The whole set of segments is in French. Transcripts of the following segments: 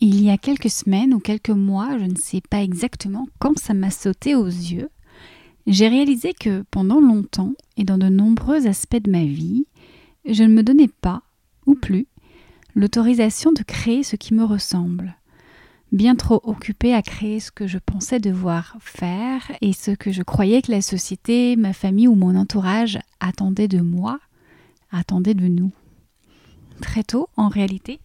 Il y a quelques semaines ou quelques mois, je ne sais pas exactement quand ça m'a sauté aux yeux, j'ai réalisé que pendant longtemps et dans de nombreux aspects de ma vie, je ne me donnais pas, ou plus, l'autorisation de créer ce qui me ressemble. Bien trop occupée à créer ce que je pensais devoir faire et ce que je croyais que la société, ma famille ou mon entourage attendaient de moi, attendaient de nous. Très tôt, en réalité,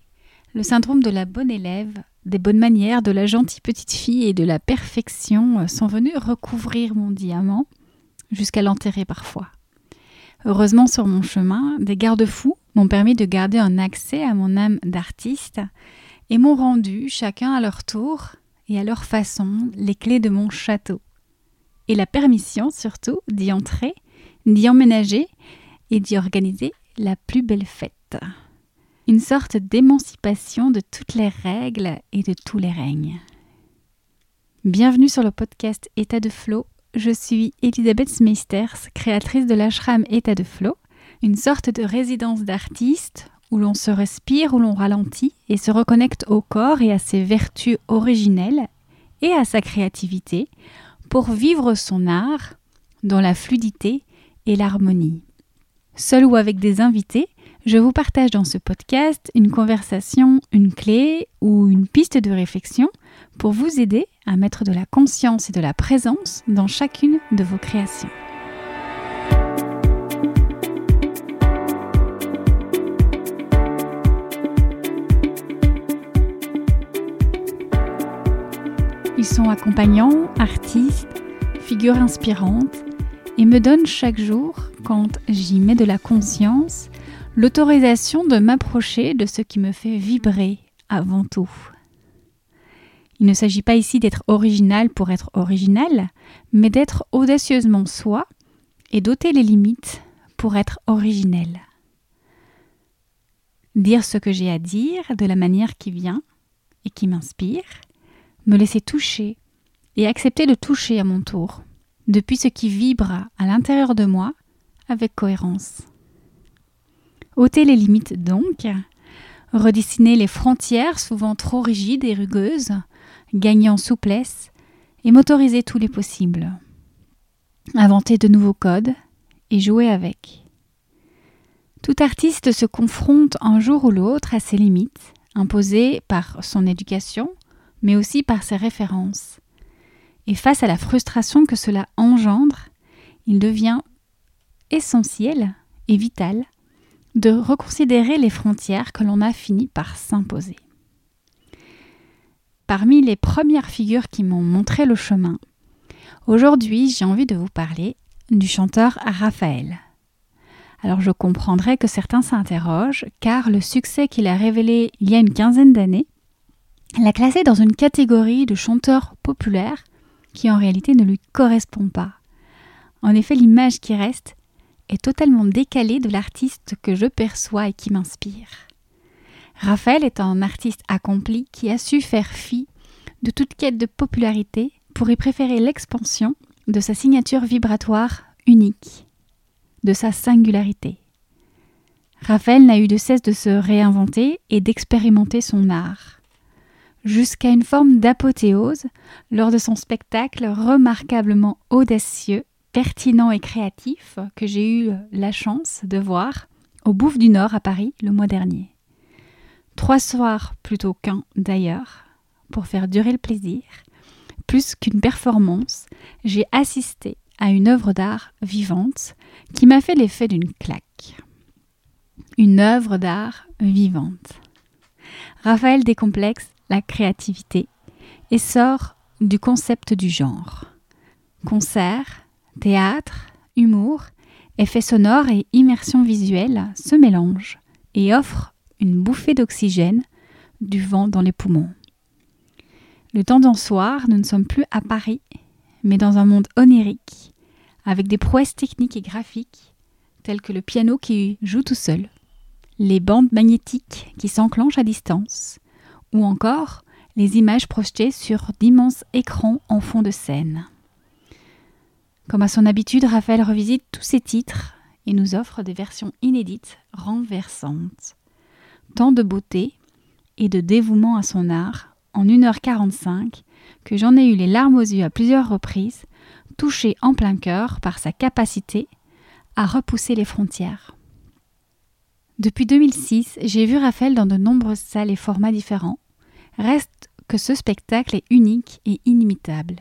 le syndrome de la bonne élève, des bonnes manières, de la gentille petite fille et de la perfection sont venus recouvrir mon diamant, jusqu'à l'enterrer parfois. Heureusement, sur mon chemin, des garde-fous m'ont permis de garder un accès à mon âme d'artiste et m'ont rendu, chacun à leur tour et à leur façon, les clés de mon château. Et la permission surtout d'y entrer, d'y emménager et d'y organiser la plus belle fête une sorte d'émancipation de toutes les règles et de tous les règnes. Bienvenue sur le podcast État de Flow. Je suis Elisabeth Smeisters, créatrice de l'ashram État de Flow, une sorte de résidence d'artiste où l'on se respire, où l'on ralentit et se reconnecte au corps et à ses vertus originelles et à sa créativité pour vivre son art dans la fluidité et l'harmonie. Seul ou avec des invités, je vous partage dans ce podcast une conversation, une clé ou une piste de réflexion pour vous aider à mettre de la conscience et de la présence dans chacune de vos créations. Ils sont accompagnants, artistes, figures inspirantes et me donnent chaque jour, quand j'y mets de la conscience, l'autorisation de m'approcher de ce qui me fait vibrer avant tout. Il ne s'agit pas ici d'être original pour être original, mais d'être audacieusement soi et d'ôter les limites pour être originel. Dire ce que j'ai à dire de la manière qui vient et qui m'inspire, me laisser toucher et accepter de toucher à mon tour, depuis ce qui vibre à l'intérieur de moi avec cohérence. Ôter les limites donc, redessiner les frontières souvent trop rigides et rugueuses, gagner en souplesse et motoriser tous les possibles. Inventer de nouveaux codes et jouer avec. Tout artiste se confronte un jour ou l'autre à ses limites, imposées par son éducation, mais aussi par ses références. Et face à la frustration que cela engendre, il devient essentiel et vital de reconsidérer les frontières que l'on a fini par s'imposer. Parmi les premières figures qui m'ont montré le chemin, aujourd'hui j'ai envie de vous parler du chanteur Raphaël. Alors je comprendrai que certains s'interrogent car le succès qu'il a révélé il y a une quinzaine d'années l'a classé dans une catégorie de chanteurs populaires qui en réalité ne lui correspond pas. En effet, l'image qui reste est totalement décalé de l'artiste que je perçois et qui m'inspire. Raphaël est un artiste accompli qui a su faire fi de toute quête de popularité pour y préférer l'expansion de sa signature vibratoire unique, de sa singularité. Raphaël n'a eu de cesse de se réinventer et d'expérimenter son art, jusqu'à une forme d'apothéose lors de son spectacle remarquablement audacieux pertinent et créatif que j'ai eu la chance de voir au Bouffe du Nord à Paris le mois dernier. Trois soirs plutôt qu'un d'ailleurs, pour faire durer le plaisir. Plus qu'une performance, j'ai assisté à une œuvre d'art vivante qui m'a fait l'effet d'une claque. Une œuvre d'art vivante. Raphaël décomplexe la créativité et sort du concept du genre. Concert, Théâtre, humour, effets sonores et immersion visuelle se mélangent et offrent une bouffée d'oxygène, du vent dans les poumons. Le temps d'un soir, nous ne sommes plus à Paris, mais dans un monde onirique, avec des prouesses techniques et graphiques, telles que le piano qui joue tout seul, les bandes magnétiques qui s'enclenchent à distance, ou encore les images projetées sur d'immenses écrans en fond de scène. Comme à son habitude, Raphaël revisite tous ses titres et nous offre des versions inédites, renversantes. Tant de beauté et de dévouement à son art en 1h45 que j'en ai eu les larmes aux yeux à plusieurs reprises, touché en plein cœur par sa capacité à repousser les frontières. Depuis 2006, j'ai vu Raphaël dans de nombreuses salles et formats différents. Reste que ce spectacle est unique et inimitable.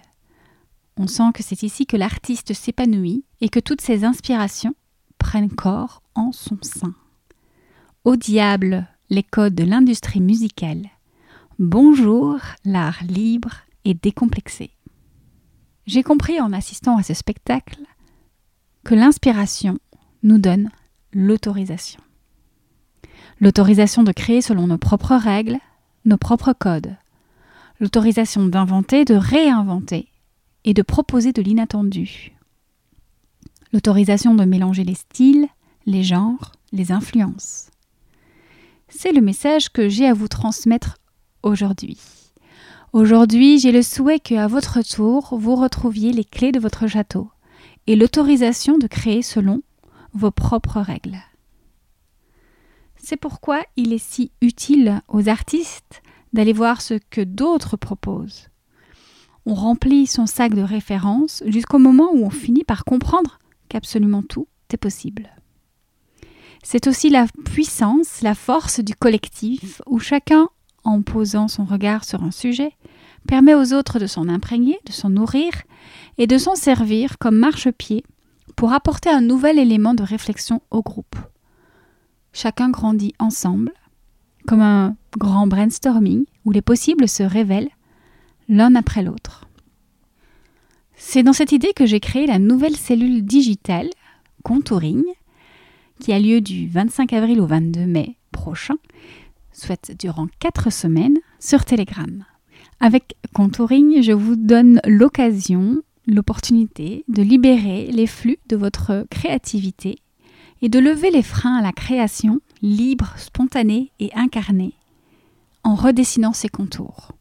On sent que c'est ici que l'artiste s'épanouit et que toutes ses inspirations prennent corps en son sein. Au diable, les codes de l'industrie musicale. Bonjour, l'art libre et décomplexé. J'ai compris en assistant à ce spectacle que l'inspiration nous donne l'autorisation. L'autorisation de créer selon nos propres règles, nos propres codes. L'autorisation d'inventer, de réinventer et de proposer de l'inattendu. L'autorisation de mélanger les styles, les genres, les influences. C'est le message que j'ai à vous transmettre aujourd'hui. Aujourd'hui, j'ai le souhait qu'à votre tour, vous retrouviez les clés de votre château et l'autorisation de créer selon vos propres règles. C'est pourquoi il est si utile aux artistes d'aller voir ce que d'autres proposent. On remplit son sac de références jusqu'au moment où on finit par comprendre qu'absolument tout est possible. C'est aussi la puissance, la force du collectif où chacun en posant son regard sur un sujet, permet aux autres de s'en imprégner, de s'en nourrir et de s'en servir comme marchepied pour apporter un nouvel élément de réflexion au groupe. Chacun grandit ensemble, comme un grand brainstorming où les possibles se révèlent l'un après l'autre. C'est dans cette idée que j'ai créé la nouvelle cellule digitale, Contouring, qui a lieu du 25 avril au 22 mai prochain soit durant 4 semaines sur Telegram. Avec Contouring, je vous donne l'occasion, l'opportunité de libérer les flux de votre créativité et de lever les freins à la création libre, spontanée et incarnée en redessinant ses contours.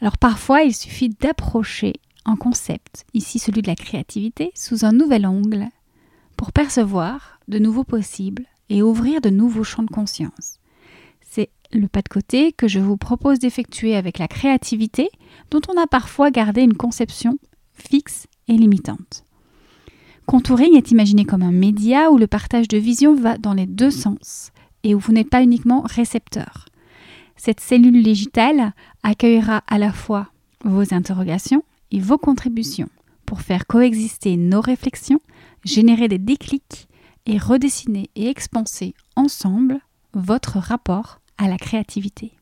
Alors parfois, il suffit d'approcher un concept, ici celui de la créativité, sous un nouvel angle pour percevoir de nouveaux possibles et ouvrir de nouveaux champs de conscience le pas de côté que je vous propose d'effectuer avec la créativité dont on a parfois gardé une conception fixe et limitante. Contouring est imaginé comme un média où le partage de vision va dans les deux sens et où vous n'êtes pas uniquement récepteur. Cette cellule digitale accueillera à la fois vos interrogations et vos contributions pour faire coexister nos réflexions, générer des déclics et redessiner et expanser ensemble votre rapport à la créativité.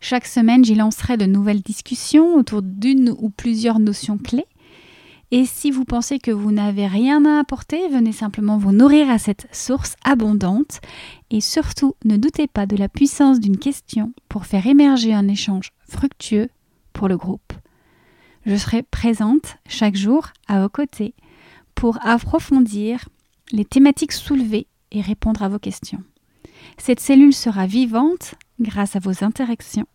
Chaque semaine, j'y lancerai de nouvelles discussions autour d'une ou plusieurs notions clés. Et si vous pensez que vous n'avez rien à apporter, venez simplement vous nourrir à cette source abondante. Et surtout, ne doutez pas de la puissance d'une question pour faire émerger un échange fructueux pour le groupe. Je serai présente chaque jour à vos côtés pour approfondir les thématiques soulevées et répondre à vos questions. Cette cellule sera vivante grâce à vos interactions.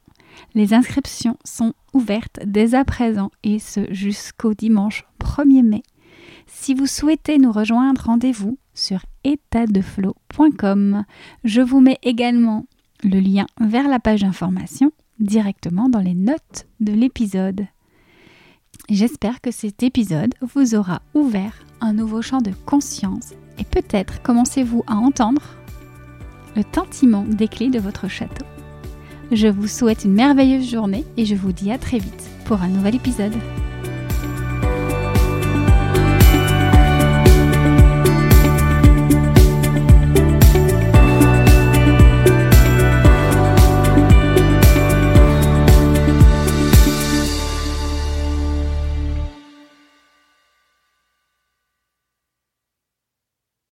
Les inscriptions sont ouvertes dès à présent et ce jusqu'au dimanche 1er mai. Si vous souhaitez nous rejoindre, rendez-vous sur étatdeflow.com. Je vous mets également le lien vers la page d'information directement dans les notes de l'épisode. J'espère que cet épisode vous aura ouvert un nouveau champ de conscience et peut-être commencez-vous à entendre le tintiment des clés de votre château. Je vous souhaite une merveilleuse journée et je vous dis à très vite pour un nouvel épisode.